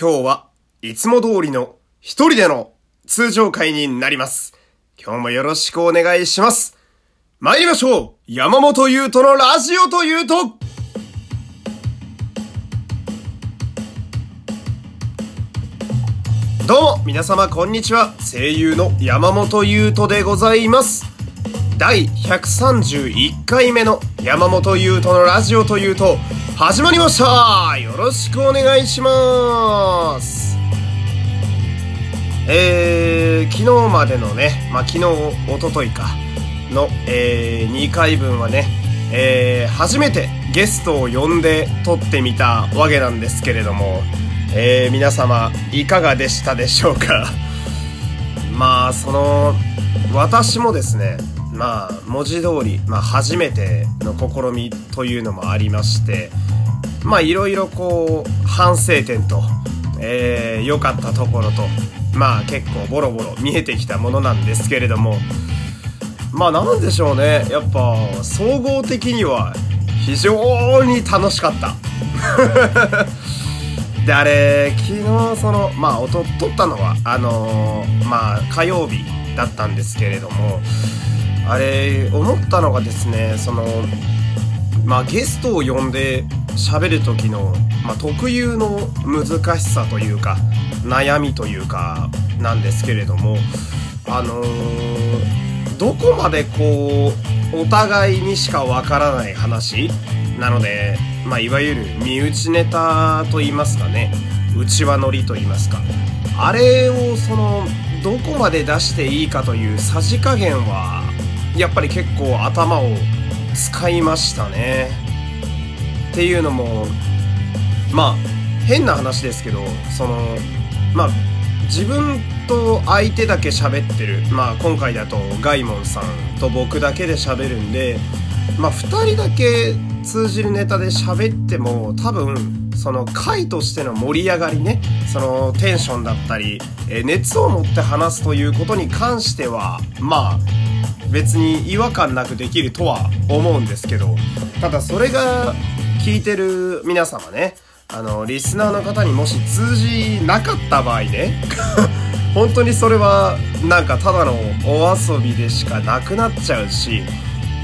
今日はいつも通りの一人での通常会になります。今日もよろしくお願いします。参りましょう山本優斗のラジオというとどうも、皆様こんにちは。声優の山本優斗でございます。第131回目の山本優斗のラジオというと、始まりました。よろしくお願いします。えー、昨日までのね、まあ、昨日、おとといか、の、えー、2回分はね、えー、初めてゲストを呼んで撮ってみたわけなんですけれども、えー、皆様、いかがでしたでしょうか？まあ、その、私もですね、まあ、文字通り、まあ、初めての試みというのもありまして、まあ、いろいろこう、反省点と、えー、良かったところと、まあ、結構ボロボロ見えてきたものなんですけれども、まあ、なんでしょうね。やっぱ、総合的には、非常に楽しかった。で、あれ、昨日、その、まあ、音、撮ったのは、あのーまあ、火曜日だったんですけれども、あれ、思ったのがですね、その、まあ、ゲストを呼んで喋る時の、まあ、特有の難しさというか、悩みというか、なんですけれども、あのーどこまでこう、お互いにしかわからない話なので、まあ、いわゆる身内ネタと言いますかね、内輪乗りと言いますか。あれをその、どこまで出していいかというさじ加減は、やっぱり結構頭を使いましたね。っていうのも、まあ、変な話ですけど、その、まあ、自分と相手だけ喋ってる。まあ、今回だとガイモンさんと僕だけで喋るんで、まあ、二人だけ通じるネタで喋っても、多分、その回としての盛り上がりね、そのテンションだったり、熱を持って話すということに関しては、まあ、別に違和感なくできるとは思うんですけど、ただそれが聞いてる皆様ね、あの、リスナーの方にもし通じなかった場合ね、本当にそれはなんかただのお遊びでしかなくなっちゃうし、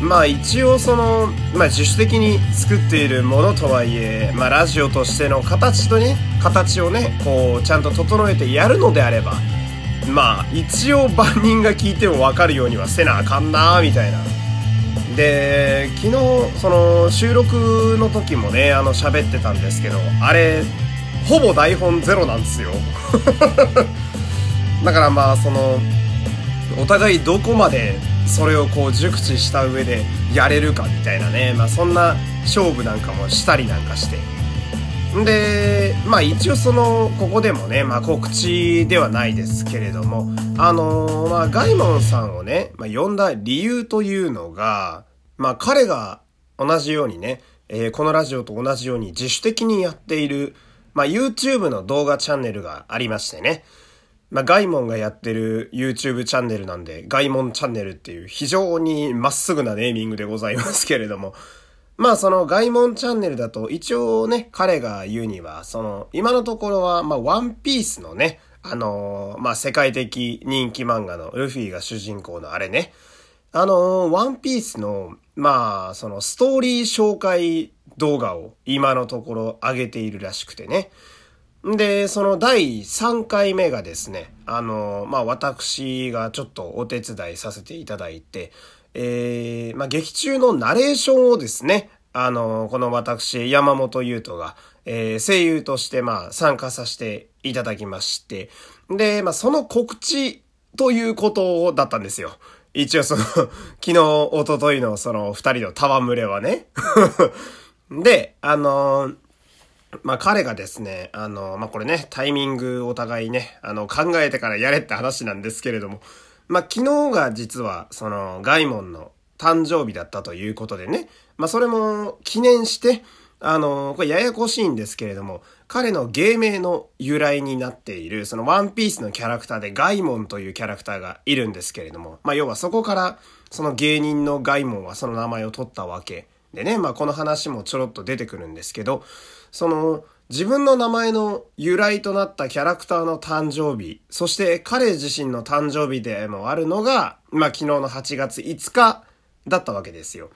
まあ一応その、まあ自主的に作っているものとはいえ、まあラジオとしての形とね、形をね、こうちゃんと整えてやるのであれば、まあ一応万人が聞いてもわかるようにはせなあかんなみたいな。で、昨日その収録の時もね、あの喋ってたんですけど、あれ、ほぼ台本ゼロなんですよ。だからまあその、お互いどこまでそれをこう熟知した上でやれるかみたいなね、まあそんな勝負なんかもしたりなんかして。んで、まあ一応その、ここでもね、まあ告知ではないですけれども、あのーまあガイモンさんをね、まあ呼んだ理由というのが、まあ彼が同じようにね、えーこのラジオと同じように自主的にやっている、まあ YouTube の動画チャンネルがありましてね、まあ、ガイモンがやってる YouTube チャンネルなんで、ガイモンチャンネルっていう非常にまっすぐなネーミングでございますけれども、まあそのガイモンチャンネルだと一応ね、彼が言うには、その今のところは、まあワンピースのね、あのーまあ世界的人気漫画のルフィが主人公のあれね、あのーワンピースの、まあそのストーリー紹介動画を今のところ上げているらしくてね、で、その第3回目がですね、あの、まあ、私がちょっとお手伝いさせていただいて、えー、まあ、劇中のナレーションをですね、あの、この私、山本優斗が、えー、声優として、まあ、参加させていただきまして、で、まあ、その告知ということだったんですよ。一応その、昨日、一昨日のその二人の戯れはね。で、あのまあ彼がですね、あの、まあこれね、タイミングお互いね、あの考えてからやれって話なんですけれども、まあ昨日が実はそのガイモンの誕生日だったということでね、まあそれも記念して、あの、これややこしいんですけれども、彼の芸名の由来になっている、そのワンピースのキャラクターでガイモンというキャラクターがいるんですけれども、まあ要はそこから、その芸人のガイモンはその名前を取ったわけでね、まあこの話もちょろっと出てくるんですけど、その、自分の名前の由来となったキャラクターの誕生日、そして彼自身の誕生日でもあるのが、まあ昨日の8月5日だったわけですよ。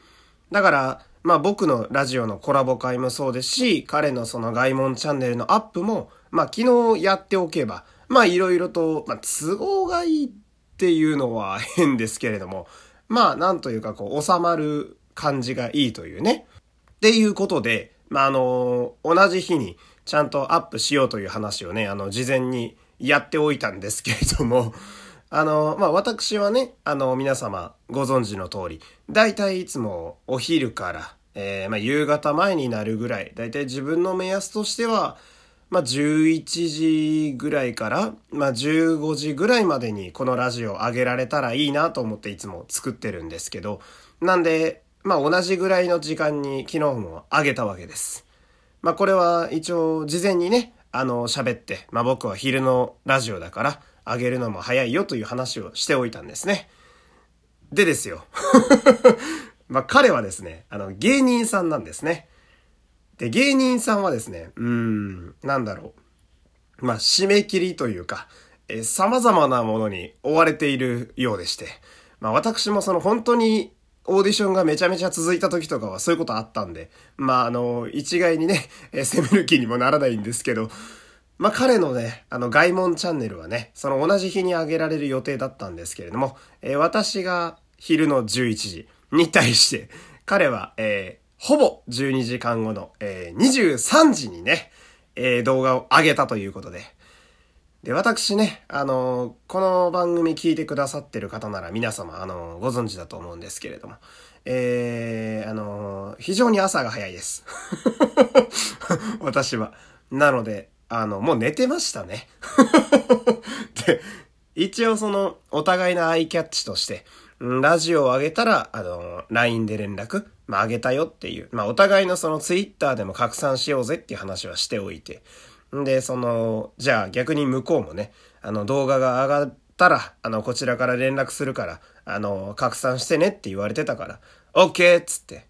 だから、まあ僕のラジオのコラボ会もそうですし、彼のその外門チャンネルのアップも、まあ昨日やっておけば、まあいろいろと、まあ都合がいいっていうのは変ですけれども、まあなんというかこう収まる感じがいいというね。っていうことで、まあ、あの、同じ日にちゃんとアップしようという話をね、あの、事前にやっておいたんですけれども、あの、まあ、私はね、あの、皆様ご存知の通り、だいたいいつもお昼から、えー、まあ、夕方前になるぐらい、だいたい自分の目安としては、まあ、11時ぐらいから、まあ、15時ぐらいまでにこのラジオ上げられたらいいなと思っていつも作ってるんですけど、なんで、まあ同じぐらいの時間に昨日もあげたわけです。まあこれは一応事前にね、あの喋って、まあ僕は昼のラジオだからあげるのも早いよという話をしておいたんですね。でですよ。まあ彼はですね、あの芸人さんなんですね。で、芸人さんはですね、うーん、なんだろう。まあ締め切りというか、え様々なものに追われているようでして、まあ私もその本当にオーディションがめちゃめちゃ続いた時とかはそういうことあったんで、まああの、一概にね、え攻める気にもならないんですけど、まあ彼のね、あの外門チャンネルはね、その同じ日に上げられる予定だったんですけれども、えー、私が昼の11時に対して、彼は、えー、ほぼ12時間後の、えー、23時にね、え、動画を上げたということで、で、私ね、あの、この番組聞いてくださってる方なら皆様、あの、ご存知だと思うんですけれども、えー、あの、非常に朝が早いです。私は。なので、あの、もう寝てましたね。で、一応その、お互いのアイキャッチとして、ラジオを上げたら、あの、LINE で連絡、まあ、上げたよっていう、まあ、お互いのその Twitter でも拡散しようぜっていう話はしておいて、で、その、じゃあ逆に向こうもね、あの動画が上がったら、あの、こちらから連絡するから、あの、拡散してねって言われてたから、OK! っつって、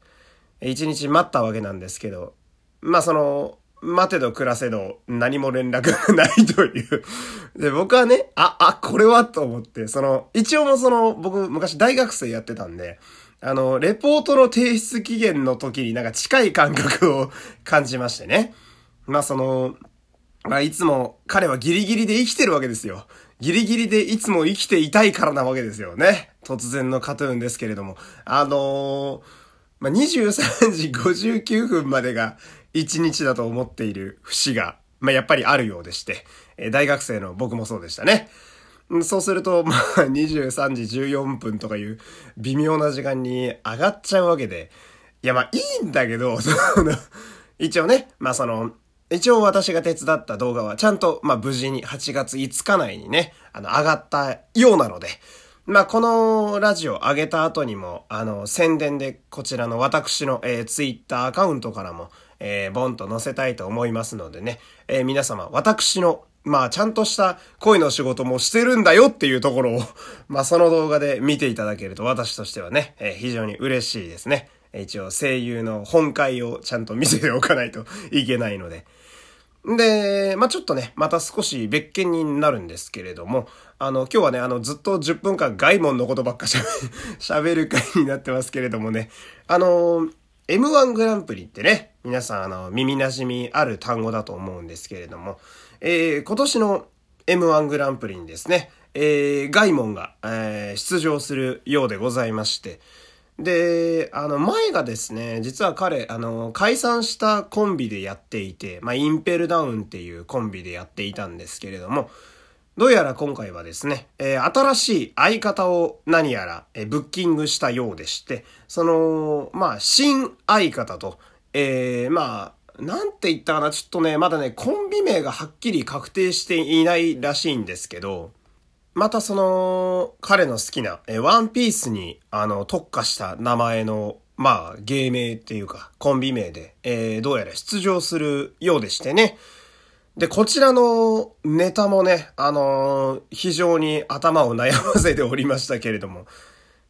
一日待ったわけなんですけど、まあその、待てど暮らせど何も連絡が ないという。で、僕はね、あ、あ、これはと思って、その、一応もその、僕昔大学生やってたんで、あの、レポートの提出期限の時になんか近い感覚を感じましてね。まあその、まあ、いつも彼はギリギリで生きてるわけですよ。ギリギリでいつも生きていたいからなわけですよね。突然のカトゥーンですけれども。あのー、まあ、23時59分までが1日だと思っている節が、まあ、やっぱりあるようでして、え大学生の僕もそうでしたね。そうすると、まあ、23時14分とかいう微妙な時間に上がっちゃうわけで、いや、まあ、いいんだけど、その、一応ね、まあ、その、一応私が手伝った動画はちゃんと、まあ無事に8月5日内にね、あの、上がったようなので、まあこのラジオ上げた後にも、あの、宣伝でこちらの私の、えー、ツイッターアカウントからも、えー、ボンと載せたいと思いますのでね、えー、皆様、私の、まあちゃんとした恋の仕事もしてるんだよっていうところを、まその動画で見ていただけると私としてはね、えー、非常に嬉しいですね。一応声優の本会をちゃんと見せておかないといけないので。で、まあ、ちょっとね、また少し別件になるんですけれども、あの、今日はね、あの、ずっと10分間外門のことばっか 喋る回になってますけれどもね、あの、M1 グランプリってね、皆さん、あの、耳馴染みある単語だと思うんですけれども、えー、今年の M1 グランプリにですね、えー、外門が、えー、出場するようでございまして、で、あの、前がですね、実は彼、あの、解散したコンビでやっていて、まあ、インペルダウンっていうコンビでやっていたんですけれども、どうやら今回はですね、えー、新しい相方を何やら、えー、ブッキングしたようでして、その、まあ、新相方と、えー、まあ、なんて言ったかな、ちょっとね、まだね、コンビ名がはっきり確定していないらしいんですけど、またその、彼の好きな、え、ワンピースに、あの、特化した名前の、まあ、芸名っていうか、コンビ名で、えー、どうやら出場するようでしてね。で、こちらのネタもね、あのー、非常に頭を悩ませておりましたけれども、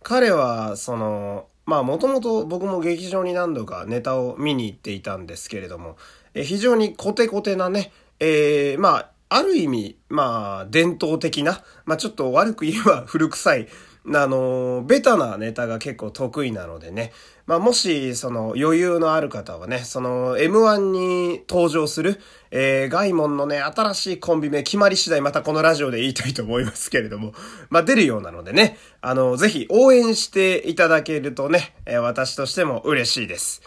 彼は、その、まあ、もともと僕も劇場に何度かネタを見に行っていたんですけれども、え非常にコテコテなね、えー、まあ、ある意味、まあ、伝統的な、まあちょっと悪く言えば 古臭い、あの、ベタなネタが結構得意なのでね。まあ、もし、その、余裕のある方はね、その、M1 に登場する、えー、ガイモンのね、新しいコンビ名決まり次第またこのラジオで言いたいと思いますけれども、まあ、出るようなのでね、あの、ぜひ応援していただけるとね、えー、私としても嬉しいです。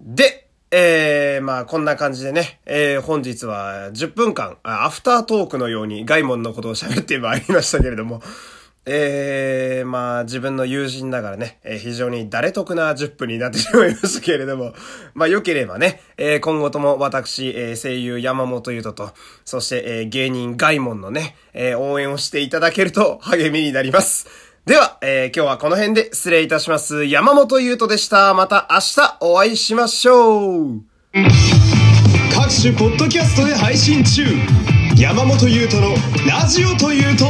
で、えー、まあこんな感じでね、えー、本日は10分間、アフタートークのようにガイモンのことを喋ってまいりましたけれども、えー、まあ自分の友人ながらね、えー、非常に誰得な10分になってしまいましたけれども、まあ良ければね、えー、今後とも私、えー、声優山本優斗と、そして、えー、芸人ガイモンのね、えー、応援をしていただけると励みになります。では、えー、今日はこの辺で失礼いたします。山本優斗でした。また明日お会いしましょう。各種ポッドキャストで配信中。山本優斗のラジオというと、